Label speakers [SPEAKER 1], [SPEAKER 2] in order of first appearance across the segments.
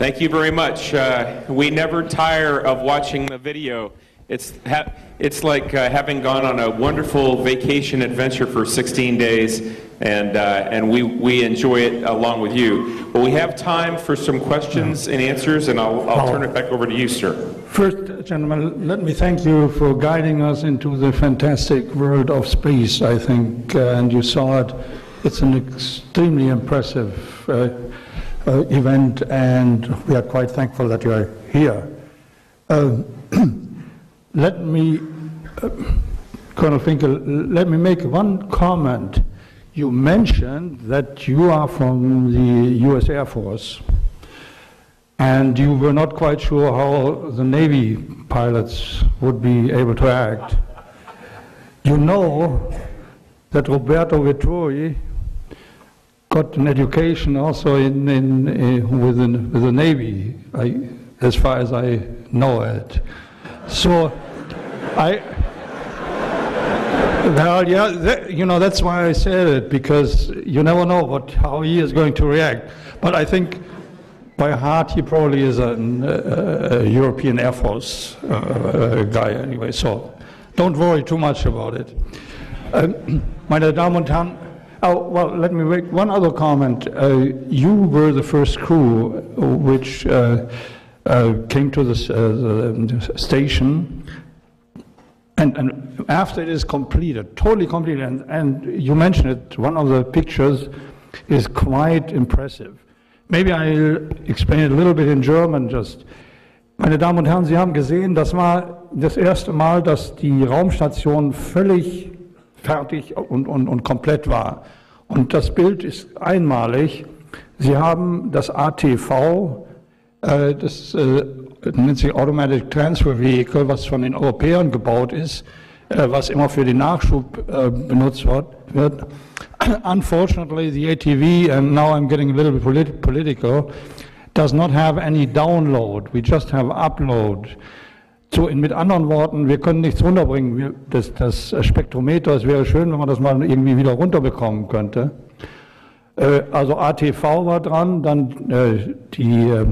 [SPEAKER 1] Thank you very much. Uh, we never tire of watching the video. It's, it's like uh, having gone on a wonderful vacation adventure for 16 days, and, uh, and we, we enjoy it along with you. But we have time for some questions and answers, and I'll, I'll turn it back over to you, sir.
[SPEAKER 2] First, gentlemen, let me thank you for guiding us into the fantastic world of space, I think, uh, and you saw it. It's an extremely impressive uh, uh, event, and we are quite thankful that you are here. Um, let me, uh, Colonel Fincke, let me make one comment. You mentioned that you are from the U.S. Air Force. And you were not quite sure how the Navy pilots would be able to act. You know that Roberto Vittori got an education also in, in, in within with the Navy, I, as far as I know it. So, I. Well, yeah, that, you know that's why I said it because you never know what how he is going to react. But I think by heart, he probably is an, uh, a European Air Force uh, guy anyway, so don't worry too much about it. Ähm, meine Damen und Herren, oh, well, let me make one other comment. Uh, you were the first crew which uh, uh, came to this, uh, the station, and, and after it is completed, totally completed, and, and you mentioned it, one of the pictures is quite impressive. Maybe I'll explain it a little bit in German just. Meine Damen und Herren, Sie haben gesehen, das war das erste Mal, dass die Raumstation völlig fertig und, und, und komplett war. Und das Bild ist einmalig. Sie haben das ATV, äh, das äh, nennt sich Automatic Transfer Vehicle, was von den Europäern gebaut ist, äh, was immer für den Nachschub äh, benutzt wird. Unfortunately, the ATV, and now I'm getting a little bit polit political, does not have any download. We just have upload. So, mit anderen Worten, wir können nichts runterbringen. Das, das Spektrometer, es wäre schön, wenn man das mal irgendwie wieder runterbekommen könnte. Äh, also ATV war dran, dann äh, die äh,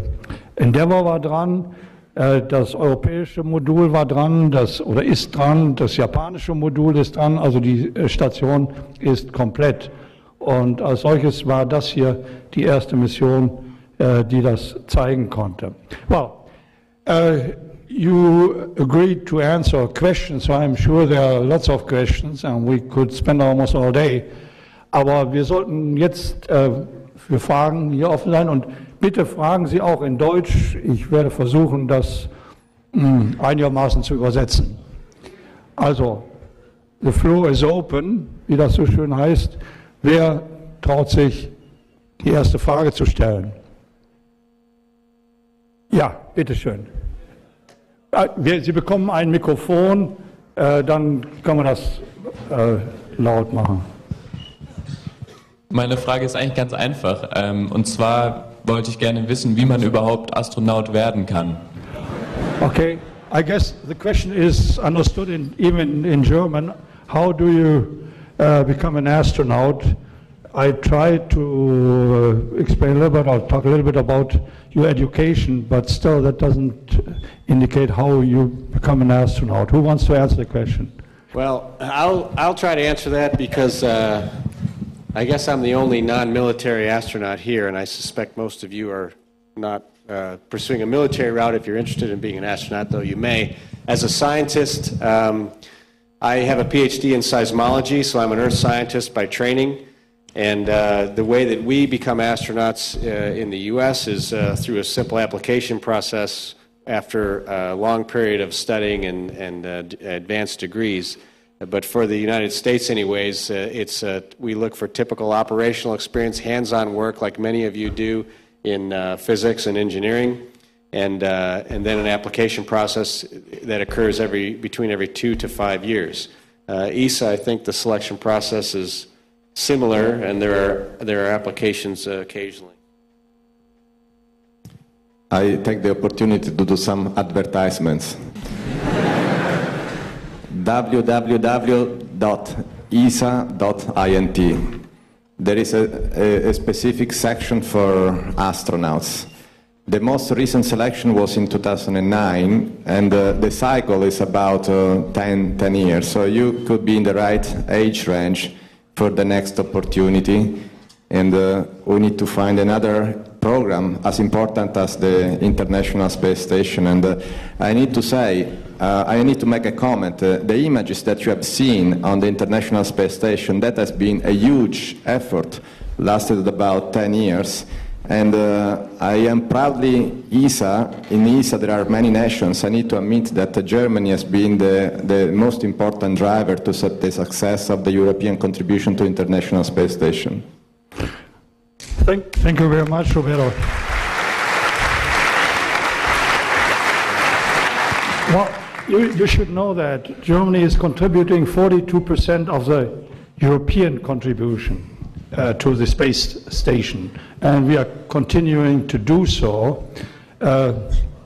[SPEAKER 2] Endeavour war dran, das europäische Modul war dran, das oder ist dran, das japanische Modul ist dran, also die Station ist komplett. Und als solches war das hier die erste Mission, die das zeigen konnte. Uh, you agreed to answer questions, so I'm sure there are lots of questions and we could spend almost all day. Aber wir sollten jetzt äh, für Fragen hier offen sein und bitte fragen Sie auch in Deutsch. Ich werde versuchen, das mh, einigermaßen zu übersetzen. Also, the floor is open, wie das so schön heißt. Wer traut sich, die erste Frage zu stellen? Ja, bitteschön. Wir- Sie bekommen ein Mikrofon, äh, dann kann man das äh, laut machen.
[SPEAKER 3] Meine Frage ist eigentlich ganz einfach. Ähm, und zwar wollte ich gerne wissen, wie man überhaupt Astronaut werden kann.
[SPEAKER 2] Okay, I guess the question is understood in, even in German. How do you uh, become an astronaut? I tried to uh, explain a little bit, I'll talk a little bit about your education, but still that doesn't indicate how you become an astronaut. Who wants to answer the question?
[SPEAKER 4] Well, I'll, I'll try to answer that because uh, I guess I'm the only non-military astronaut here, and I suspect most of you are not uh, pursuing a military route. If you're interested in being an astronaut, though, you may. As a scientist, um, I have a PhD in seismology, so I'm an earth scientist by training. And uh, the way that we become astronauts uh, in the U.S. is uh, through a simple application process after a long period of studying and, and uh, advanced degrees. But for the United States, anyways, uh, it's, uh, we look for typical operational experience, hands on work, like many of you do in physics and engineering, and, and then an application process that occurs every, between every two to five years. ESA, I think the selection process is similar, and there are, there are applications uh, occasionally.
[SPEAKER 5] I take the opportunity to do some advertisements. www.esa.int. There is a, a, a specific section for astronauts. The most recent selection was in 2009, and uh, the cycle is about uh, 10, 10 years. So you could be in the right age range for the next opportunity, and uh, we need to find another program as important as the International Space Station. And uh, I need to say, uh, I need to make a comment. Uh, the images that you have seen on the International Space Station, that has been a huge effort, lasted about 10 years. And uh, I am proudly ESA. In ESA, there are many nations. I need to admit that uh, Germany has been the, the most important driver to the success of the European contribution to International Space Station.
[SPEAKER 2] Thank, thank you very much, Roberto. Well, you, you should know that Germany is contributing 42% of the European contribution uh, to the space station, and we are continuing to do so. Uh,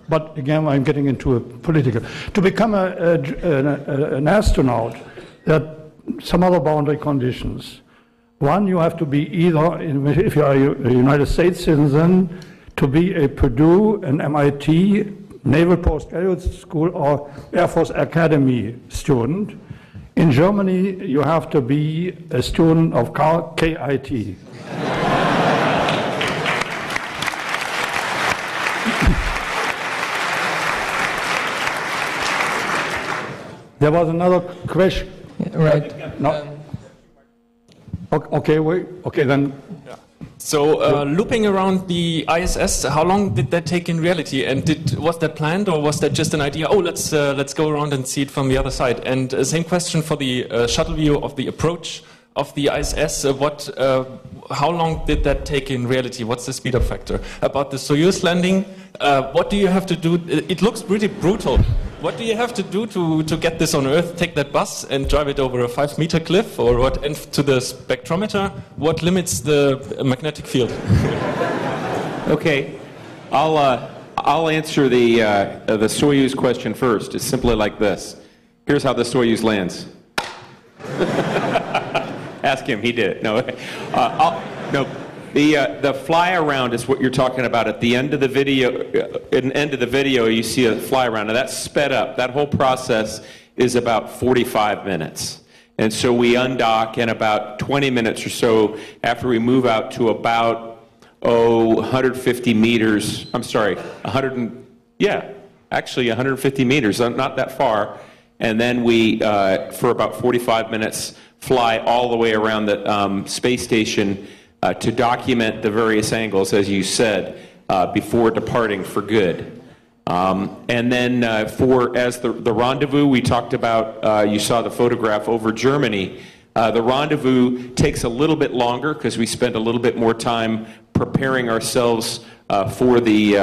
[SPEAKER 2] but again, I'm getting into a political. To become a, a, a- an astronaut, there are some other boundary conditions. One, you have to be either, if you are a United States citizen, to be a Purdue, an MIT, Naval Postgraduate School, or Air Force Academy student. In Germany, you have to be a student of KIT. There was another question.
[SPEAKER 6] Right.
[SPEAKER 2] No. Um, o- Okay, wait, okay, then
[SPEAKER 7] So, uh, looping around the ISS, how long did that take in reality? And did was that planned, or was that just an idea? Oh, let's uh, let's go around and see it from the other side. And uh, same question for the uh, shuttle view of the approach of the ISS. Uh, what, uh, how long did that take in reality? What's the speed up factor? About the Soyuz landing, uh, what do you have to do? It looks pretty brutal. What do you have to do to, to get this on Earth? Take that bus and drive it over a five meter cliff, or what? And to the spectrometer, what limits the magnetic field?
[SPEAKER 1] Okay, I'll, uh, I'll answer the, uh, uh, the Soyuz question first. It's simply like this. Here's how the Soyuz lands. Ask him, he did it. No, uh, no. The, uh, the fly around is what you're talking about. At the end of the video, uh, at the end of the video, you see a fly around. Now that's sped up. That whole process is about 45 minutes. And so we undock in about 20 minutes or so after we move out to about oh, 150 meters. I'm sorry, 100 and, yeah, actually 150 meters, uh, not that far. And then we, uh, for about 45 minutes, fly all the way around the um, space station uh, to document the various angles, as you said, uh, before departing for good. Um, and then uh, for as the, the rendezvous we talked about, uh, you saw the photograph over Germany. Uh, the rendezvous takes a little bit longer because we spend a little bit more time preparing ourselves uh, for the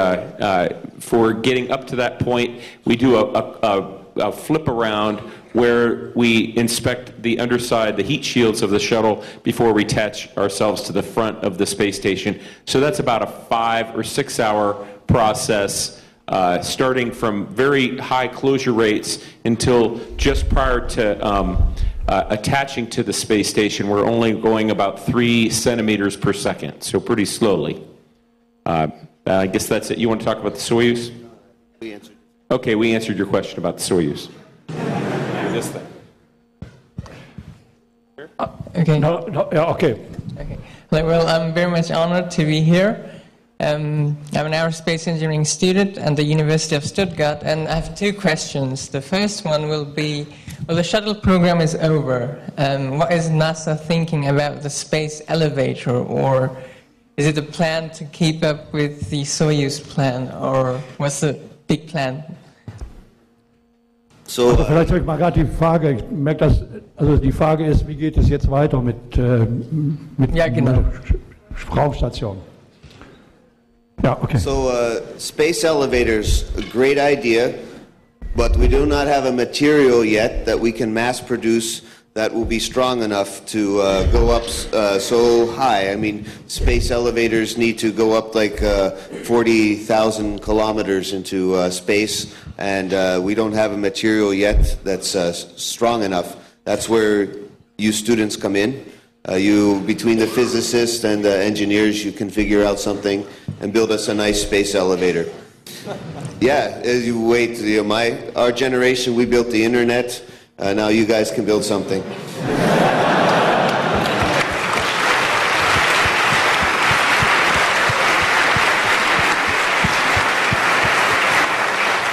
[SPEAKER 1] for getting up to that point. We do a, a, a, a flip around where we inspect the underside, the heat shields of the shuttle before we attach ourselves to the front of the space station. So that's about a five or six hour process uh, starting from very high closure rates until just prior to um, uh, attaching to the space station, we're only going about three centimeters per second, so pretty slowly. Uh, I guess that's it. You want to talk about the Soyuz?
[SPEAKER 8] We answered.
[SPEAKER 1] Okay, we answered your question about the Soyuz. This thing.
[SPEAKER 6] Okay.
[SPEAKER 2] No, no, yeah, okay.
[SPEAKER 6] Okay. Well, I'm very much honored to be here. Um, I'm an aerospace engineering student at the University of Stuttgart, and I have two questions. The first one will be, well, the shuttle program is over. Um, what is NASA thinking about the space elevator, or is it a plan to keep up with the Soyuz plan, or what's the big plan?
[SPEAKER 8] So,
[SPEAKER 2] Also vielleicht habe ich mal gerade die Frage, ich merke das, also die Frage ist, wie geht es jetzt weiter mit, äh, mit
[SPEAKER 6] Ja, genau.
[SPEAKER 2] Raumstation? Ja, okay.
[SPEAKER 8] so uh, space elevators, a great idea, but we do not have a material yet that we can mass produce that will be strong enough to uh, go up uh, so high. I mean, space elevators need to go up like uh, 40,000 kilometers into uh, space, and uh, we don't have a material yet that's uh, strong enough. That's where you students come in. You, between the physicists and the engineers, you can figure out something and build us a nice space elevator. Yeah, as you wait, you know, my our generation, we built the internet. Uh, now you guys can build something.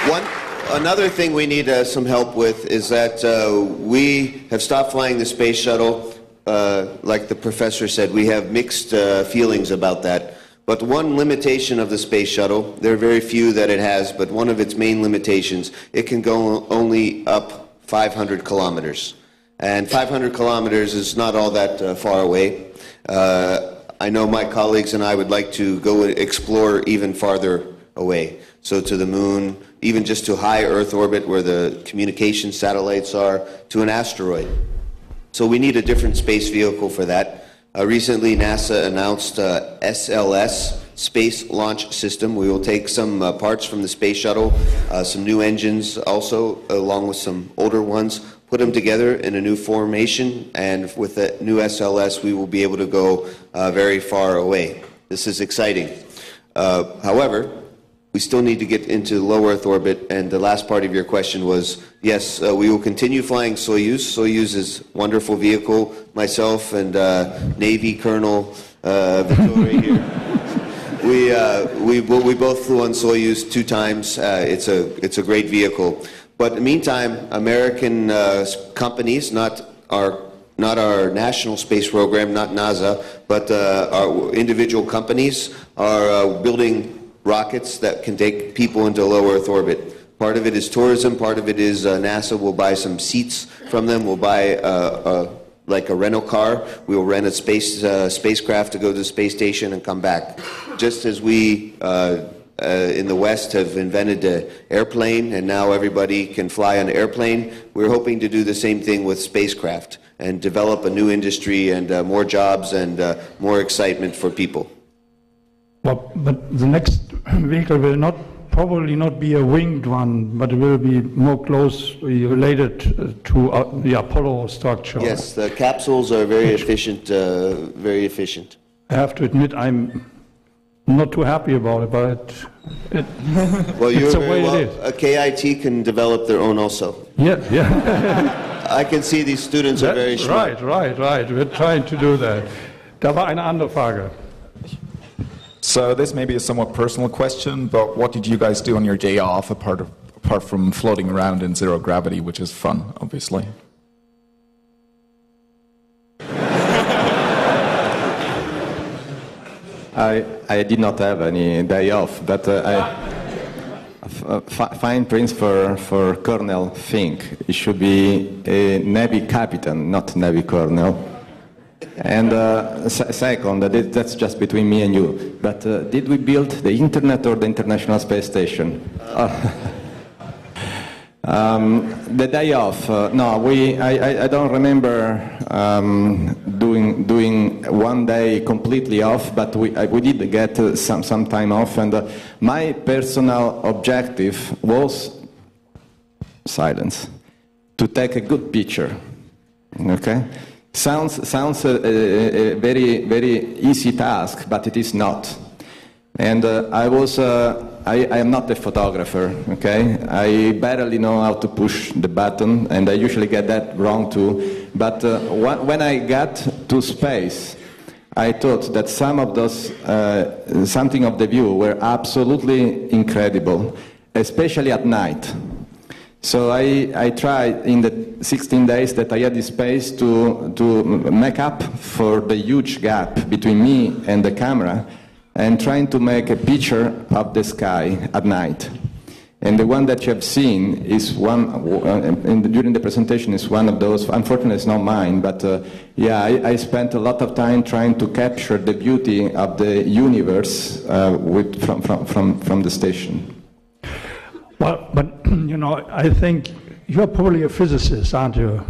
[SPEAKER 8] One, another thing we need uh, some help with is that uh, we have stopped flying the space shuttle. Uh, like the professor said, we have mixed uh, feelings about that. But one limitation of the space shuttle, there are very few that it has, but one of its main limitations, it can go only up 500 kilometers. And 500 kilometers is not all that uh, far away. Uh, I know my colleagues and I would like to go explore even farther away. So to the moon, even just to high Earth orbit where the communication satellites are, to an asteroid. So we need a different space vehicle for that. Uh, recently, NASA announced uh, SLS, Space Launch System. We will take some uh, parts from the space shuttle, uh, some new engines also, along with some older ones, put them together in a new formation, and with the new SLS, we will be able to go uh, very far away. This is exciting. Uh, however, we still need to get into low Earth orbit. And the last part of your question was, yes, uh, we will continue flying Soyuz. Soyuz is a wonderful vehicle. Myself and uh, Navy Colonel uh, Vittori here. We, uh, we, we both flew on Soyuz two times. Uh, it's, a, it's a great vehicle. But in the meantime, American uh, companies, not our not our national space program, not NASA, but uh, our individual companies are uh, building rockets that can take people into low Earth orbit. Part of it is tourism, part of it is uh, NASA will buy some seats from them, we'll buy like a rental car, we will rent a space, uh, spacecraft to go to the space station and come back. Just as we uh, uh, in the West have invented the airplane and now everybody can fly an airplane, we're hoping to do the same thing with spacecraft and develop a new industry and uh, more jobs and uh, more excitement for people.
[SPEAKER 2] Well, but the next vehicle will not, probably not be a winged one, but it will be more closely related to uh, the Apollo structure.
[SPEAKER 8] Yes, the capsules are very efficient, uh, very efficient.
[SPEAKER 2] I have to admit, I'm not too happy about it, but it,
[SPEAKER 8] Well, you're
[SPEAKER 2] it's the way
[SPEAKER 8] well.
[SPEAKER 2] it is.
[SPEAKER 8] A KIT can develop their own also.
[SPEAKER 2] Yeah, yeah.
[SPEAKER 8] I can see these students are very smart.
[SPEAKER 2] right, right, right. We're trying to do that. Da war eine andere Frage.
[SPEAKER 9] So this may be a somewhat personal question, but what did you guys do on your day off apart, of, apart from floating around in zero gravity, which is fun, obviously?
[SPEAKER 5] I, I did not have any day off, but uh, I, f- fine prince for, for Colonel Fincke. He should be a Navy captain, not Navy colonel. And uh, second, that- that's just between me and you. But uh, did we build the internet or the International Space Station? Um, the day off, uh, no, we, I, I, don't remember um, doing, doing one day completely off, but we, I, we did get uh, some, some time off, and uh, my personal objective was silence, to take a good picture, okay? Sounds, sounds a, a, a very, very easy task, but it is not. And uh, I was, uh, I, I am not a photographer, okay? I barely know how to push the button, and I usually get that wrong too. But uh, wh- when I got to space, I thought that some of those, uh, something of the view were absolutely incredible, especially at night. So I, I tried in the 16 days that I had the space to, to make up for the huge gap between me and the camera and trying to make a picture of the sky at night. And the one that you have seen is one, uh, the, during the presentation is one of those, unfortunately it's not mine, but uh, yeah, I, I spent a lot of time trying to capture the beauty of the universe uh, with, from, from, from, from the station.
[SPEAKER 2] Well, but, you know, I think you're probably a physicist, aren't you?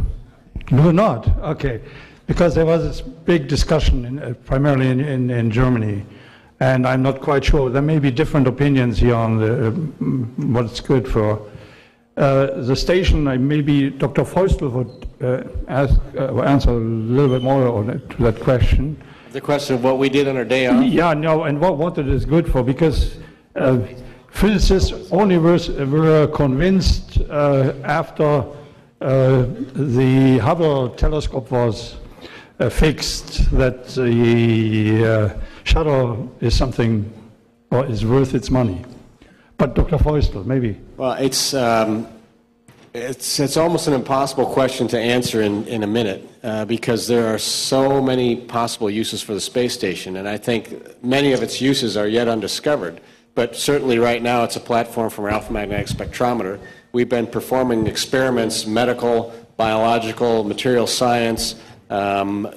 [SPEAKER 2] You're not? Okay. Because there was this big discussion, in, uh, primarily in, in, in Germany, and I'm not quite sure. There may be different opinions here on the, uh, what's good for. Uh, the station, maybe Dr. Feustel would uh, ask, uh, answer a little bit more on it, to that question.
[SPEAKER 4] The question of what we did on our day off?
[SPEAKER 2] Yeah, no, and what, what it is good for, because uh, physicists only were, were convinced uh, after uh, the Hubble telescope was uh, fixed that the shuttle is something, or is worth its money. But Dr. Feustel, maybe.
[SPEAKER 4] Well, it's, um, it's, it's almost an impossible question to answer in, in a minute uh, because there are so many possible uses for the space station, and I think many of its uses are yet undiscovered. But certainly right now it's a platform for our alpha magnetic spectrometer. We've been performing experiments, medical, biological, material science, um,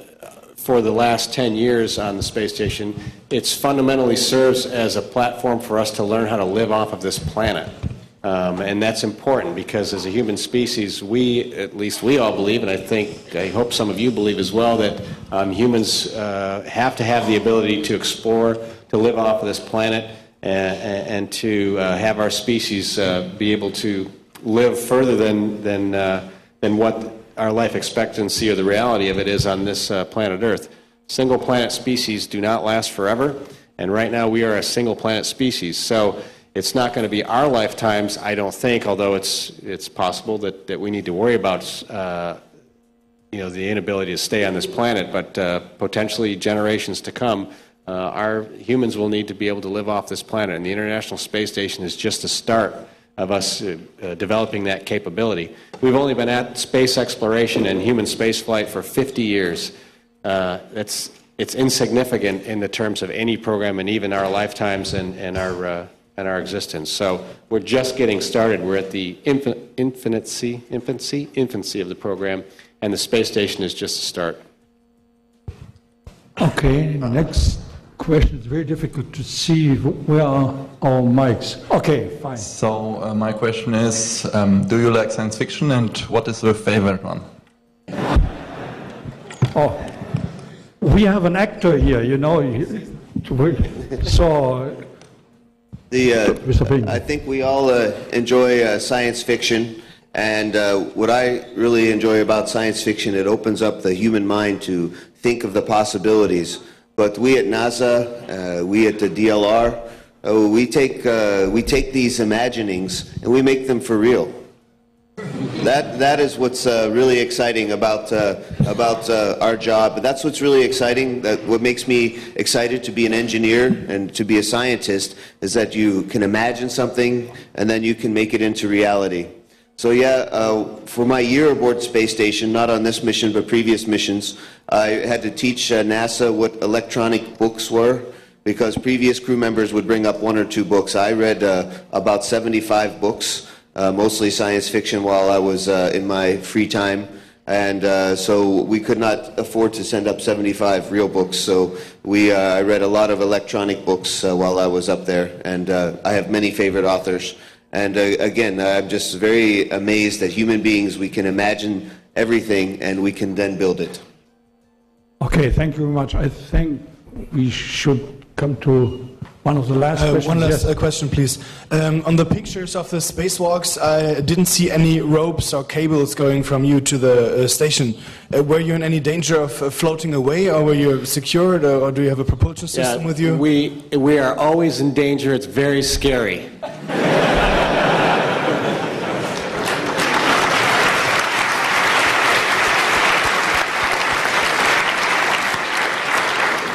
[SPEAKER 4] for the last 10 years on the space station. It fundamentally serves as a platform for us to learn how to live off of this planet. Um, and that's important because as a human species, we, at least we all believe, and I think, I hope some of you believe as well, that um, humans uh, have to have the ability to explore, to live off of this planet, and, and to uh, have our species uh, be able to live further than, than, uh, than what our life expectancy or the reality of it is on this uh, planet Earth. Single planet species do not last forever, and right now we are a single planet species. So it's not going to be our lifetimes, I don't think, although it's, it's possible that, that we need to worry about uh, you know, the inability to stay on this planet, but uh, potentially generations to come. Uh, our humans will need to be able to live off this planet, and the International Space Station is just a start of us uh, uh, developing that capability. We've only been at space exploration and human spaceflight for 50 years. Uh, it's, it's insignificant in the terms of any program and even our lifetimes and, and, our, uh, and our existence. So we're just getting started. We're at the infancy, infancy, infancy of the program, and the space station is just a start.
[SPEAKER 2] Okay, next question. It's very difficult to see where are our mics. Okay, fine.
[SPEAKER 10] So uh, my question is, um, do you like science fiction and what is your favorite one?
[SPEAKER 2] Oh, we have an actor here, you know. So,
[SPEAKER 8] The, uh,
[SPEAKER 2] Mr.
[SPEAKER 8] I think we all uh, enjoy uh, science fiction, and uh, what I really enjoy about science fiction, it opens up the human mind to think of the possibilities. But we at NASA, uh, we at the DLR, uh, we take uh, we take these imaginings and we make them for real. That that is what's uh, really exciting about uh, about uh, our job. That's what's really exciting. That what makes me excited to be an engineer and to be a scientist is that you can imagine something and then you can make it into reality. So yeah, uh, for my year aboard space station, not on this mission but previous missions, I had to teach uh, NASA what electronic books were because previous crew members would bring up one or two books. I read uh, about 75 books uh, mostly science fiction while I was uh, in my free time. And uh, so we could not afford to send up 75 real books. So we, I read a lot of electronic books while I was up there. And I have many favorite authors. And uh, again, I'm just very amazed that human beings, we can imagine everything and we can then build it.
[SPEAKER 2] okay, thank you very much. I think we should come to one of the last
[SPEAKER 11] Uh,
[SPEAKER 2] questions.
[SPEAKER 11] one last
[SPEAKER 2] Yes.
[SPEAKER 11] uh, question, please. Um, on the pictures of the spacewalks, I didn't see any ropes or cables going from you to the uh, station. Uh, were you in any danger of uh, floating away, or were you secured, or, or do you have a propulsion system with you?
[SPEAKER 4] We, we are always in danger. It's very scary.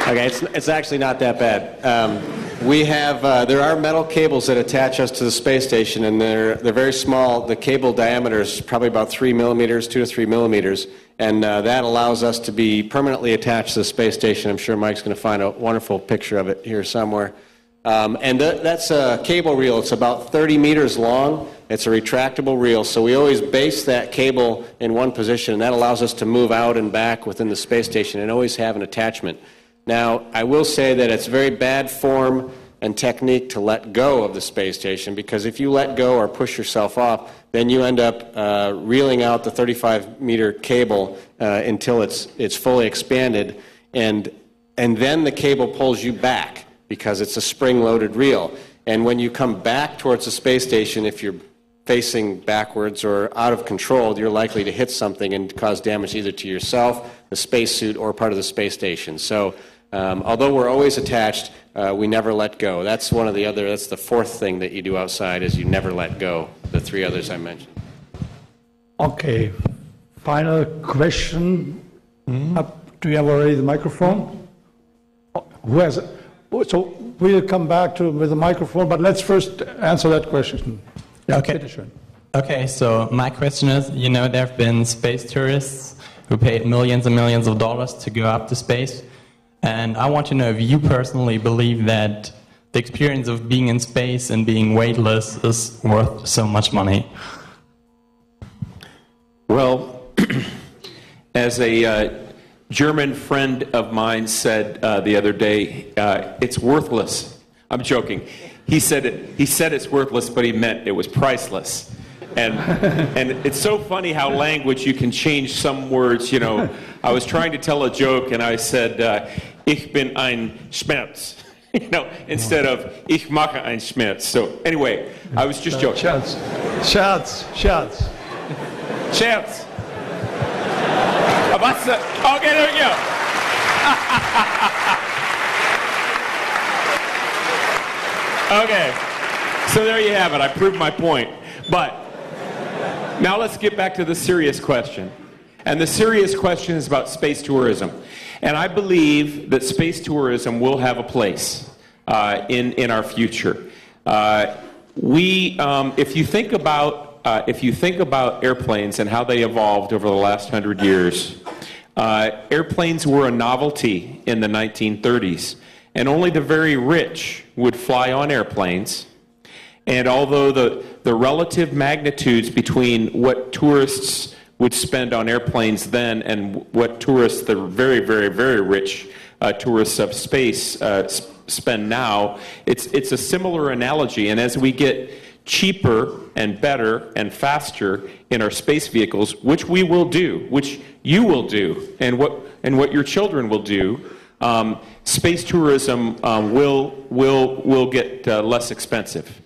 [SPEAKER 4] Okay, it's, it's actually not that bad. Um, we have, uh, there are metal cables that attach us to the space station, and they're, they're very small. The cable diameter is probably about three millimeters, two to three millimeters, and uh, that allows us to be permanently attached to the space station. I'm sure Mike's going to find a wonderful picture of it here somewhere. Um, and th- that's a cable reel. It's about 30 meters long. It's a retractable reel, so we always base that cable in one position, and that allows us to move out and back within the space station and always have an attachment. Now, I will say that it's very bad form and technique to let go of the space station because if you let go or push yourself off, then you end up uh, reeling out the 35 meter cable uh, until it's, it's fully expanded, and, and then the cable pulls you back because it's a spring loaded reel. And when you come back towards the space station, if you're facing backwards or out of control, you're likely to hit something and cause damage either to yourself, the spacesuit, or part of the space station. So, um, although we're always attached, uh, we never let go. That's one of the other. That's the fourth thing that you do outside is you never let go. The three others I mentioned.
[SPEAKER 2] Okay, final question. Up- Do you have already the microphone? Oh, Who has it? So we'll come back to with the microphone, but let's first answer that question. Yeah,
[SPEAKER 12] Okay.
[SPEAKER 2] bitteschön.
[SPEAKER 12] Okay, so my question is you know, there have been space tourists who paid millions and millions of dollars to go up to space. And I want to know if you personally believe that the experience of being in space and being weightless is worth so much money.
[SPEAKER 1] Well, as a uh, German friend of mine said uh, the other day, uh, it's worthless. I'm joking. He said it, he said it's worthless, but he meant it was priceless. And and it's so funny how language you can change some words. You know, I was trying to tell a joke and I said, uh, "Ich bin ein Schmerz," you know, instead of "Ich mache ein Schmerz." So anyway, I was just joking.
[SPEAKER 2] Scherz, Scherz, Scherz.
[SPEAKER 1] Chance. Was? Okay, there we go. okay. So there you have it. I proved my point. But now let's get back to the serious question. And the serious question is about space tourism. And I believe that space tourism will have a place uh, in, in our future. Uh, we, um, if you think about, uh, if you think about airplanes and how they evolved over the last hundred years, uh, airplanes were a novelty in the 1930s, and only the very rich would fly on airplanes. And although the, the relative magnitudes between what tourists would spend on airplanes then and what tourists, the very, very, very rich uh, tourists of space, uh, spend now, it's, it's a similar analogy. And as we get cheaper and better and faster in our space vehicles, which we will do, which you will do, and what, and what your children will do, um, space tourism um, will, will, will get uh, less expensive.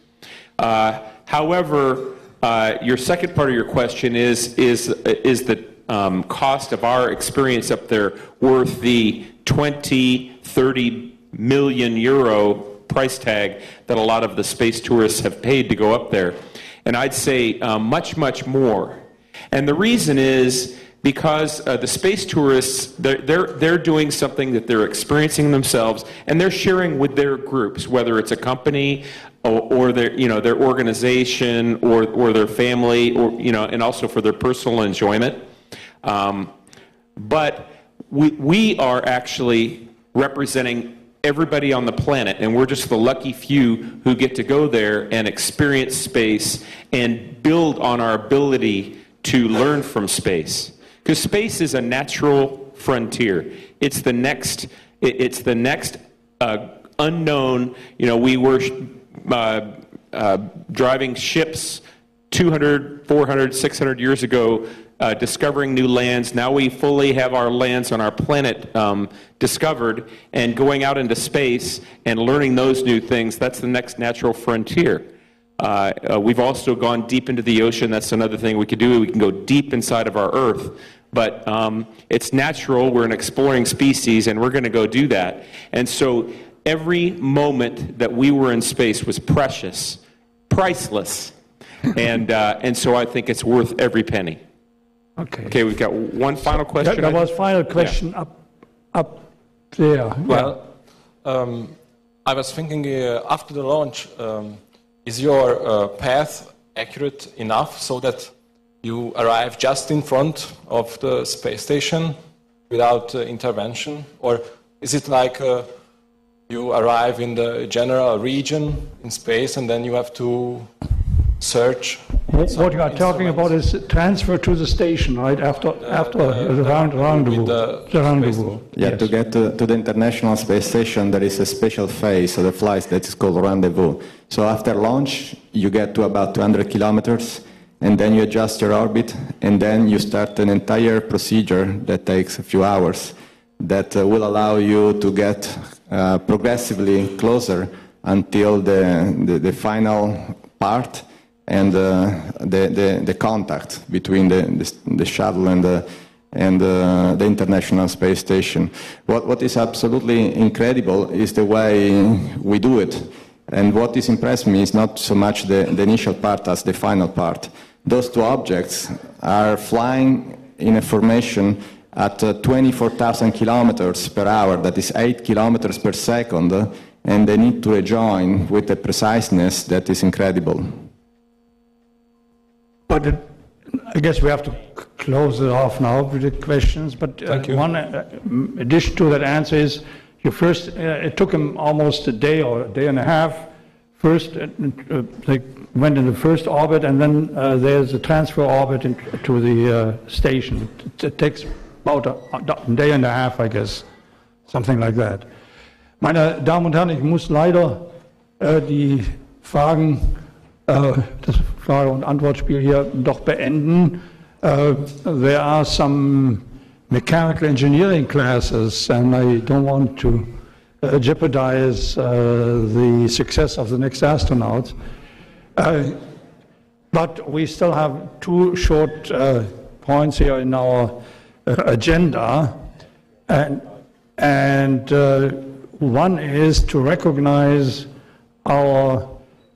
[SPEAKER 1] Uh, however, uh, your second part of your question is is is the um, cost of our experience up there worth the 20, 30 million euro price tag that a lot of the space tourists have paid to go up there? And I'd say uh, much, much more. And the reason is because uh, the space tourists, they're, they're, they're doing something that they're experiencing themselves and they're sharing with their groups, whether it's a company or, or their, you know, their organization or, or their family, or, you know, and also for their personal enjoyment. Um, but we, we are actually representing everybody on the planet, and we're just the lucky few who get to go there and experience space and build on our ability to learn from space. Because space is a natural frontier. It's the next. It's the next uh, unknown. You know, we were uh, uh, driving ships 200, 400, 600 years ago, uh, discovering new lands. Now we fully have our lands on our planet um, discovered, and going out into space and learning those new things, that's the next natural frontier. Uh, uh, we've also gone deep into the ocean. That's another thing we could do. We can go deep inside of our Earth. But um, it's natural. We're an exploring species, and we're going to go do that. And so every moment that we were in space was precious, priceless. and, uh, and so I think it's worth every penny.
[SPEAKER 2] Okay.
[SPEAKER 1] Okay, we've got one final question.
[SPEAKER 2] There was final question up, up there.
[SPEAKER 13] Well, um, I was thinking uh, after the launch, um, is your uh, path accurate enough so that you arrive just in front of the space station without uh, intervention? Or is it like uh, you arrive in the general region in space and then you have to search?
[SPEAKER 2] What what you are talking about is transfer to the station, right, after, uh, after uh, uh, the round, rendezvous. The rendezvous.
[SPEAKER 5] Yeah, to get to, to the International Space Station, there is a special phase of the flights that is called rendezvous. So after launch, you get to about 200 kilometers, and then you adjust your orbit, and then you start an entire procedure that takes a few hours that uh, will allow you to get uh, progressively closer until the, the, the final part, and uh, the, the, the contact between the, the, shuttle and the, and uh, the International Space Station. What, what is absolutely incredible is the way we do it. And what is impressed me is not so much the, the initial part as the final part. Those two objects are flying in a formation at uh, 24,000 kilometers per hour, that is 8 kilometers per second, uh, and they need to rejoin with a preciseness that is incredible.
[SPEAKER 2] But it, I guess we have to close it off now with the questions. But uh, one uh, addition to that answer is, you first, uh, it took him almost a day or a day and a half. First, uh, uh, they went in the first orbit, and then uh, there's a transfer orbit in, to the uh, station. It, it takes about a, day and a half, I guess, something like that. Meine Damen und Herren, ich muss leider äh, die Fragen, äh, das Frage- und Antwortspiel hier doch beenden. Äh, there are some mechanical engineering classes, and I don't want to uh, jeopardize uh, the success of the next astronauts. Uh, but we still have two short uh, points here in our uh, agenda. And, and uh, one is to recognize our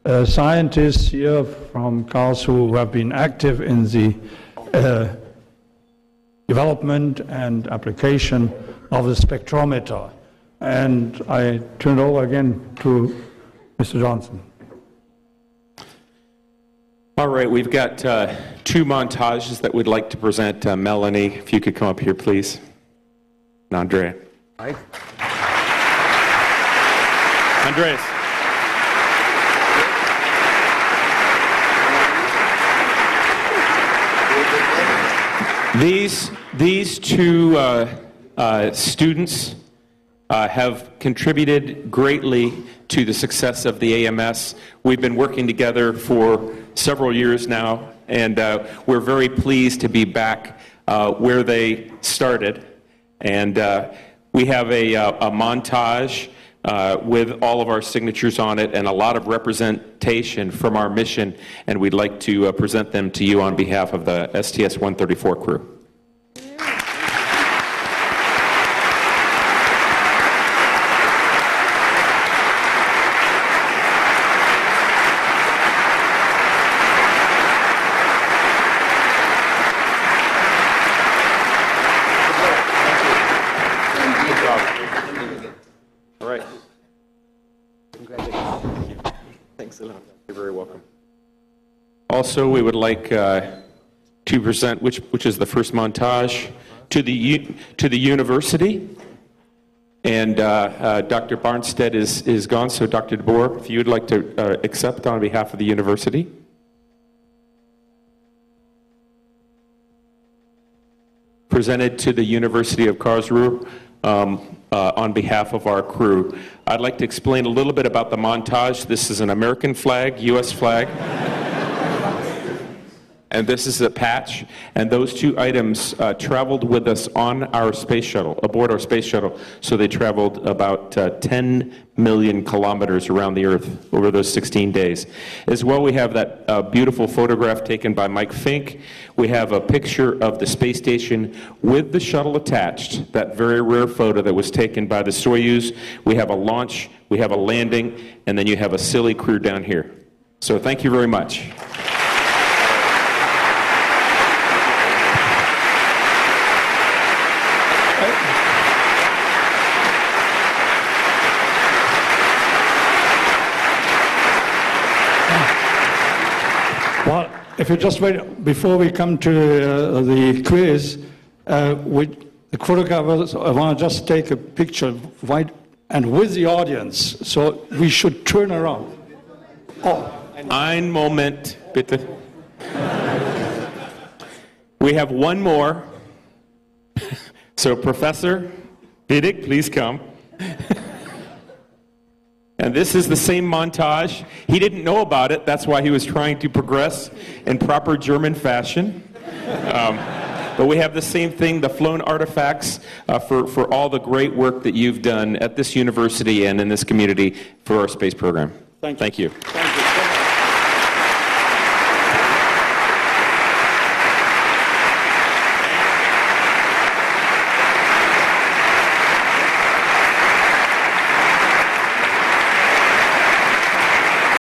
[SPEAKER 2] uh, scientists here from Karlsruhe who have been active in the uh, development and application of the spectrometer. And I turn it over again to Mr. Johnson.
[SPEAKER 1] All right, we've got uh, two montages that we'd like to present. Uh, Melanie, if you could come up here, please. And Andrea. Andreas. These, these two uh, uh, students uh, have contributed greatly to the success of the AMS. We've been working together for several years now, and uh, we're very pleased to be back uh, where they started. And uh, we have a, uh, a montage uh, with all of our signatures on it and a lot of representation from our mission, and we'd like to present them to you on behalf of the STS 134 crew. Good job. All right. Thanks a lot. You're very welcome. Also, we would like uh, to present, which, which is the first montage, to the, to the university. And uh, uh, Dr. Barnstead is, is gone, so Dr. DeBoer, if you would like to uh, accept on behalf of the university. presented to the University of Karlsruhe um, uh, on behalf of our crew. I'd like to explain a little bit about the montage. This is an American flag, U.S. flag. And this is a patch, and those two items uh, traveled with us on our space shuttle, aboard our space shuttle. So they traveled about uh, 10 million kilometers around the Earth over those 16 days. As well, we have that uh, beautiful photograph taken by Mike Fincke. We have a picture of the space station with the shuttle attached, that very rare photo that was taken by the Soyuz. We have a launch, we have a landing, and then you have a silly crew down here. So thank you very much.
[SPEAKER 2] Well, if you just wait, before we come to uh, the quiz, uh, we, the I want to just take a picture right and with the audience. So we should turn around. Oh,
[SPEAKER 1] Ein Moment, bitte. We have one more. So, Professor Wittig, please come. And this is the same montage. He didn't know about it. That's why he was trying to progress in proper German fashion. Um, but we have the same thing, the flown artifacts, uh, for, for all the great work that you've done at this university and in this community for our space program. Thank you.
[SPEAKER 2] Thank you.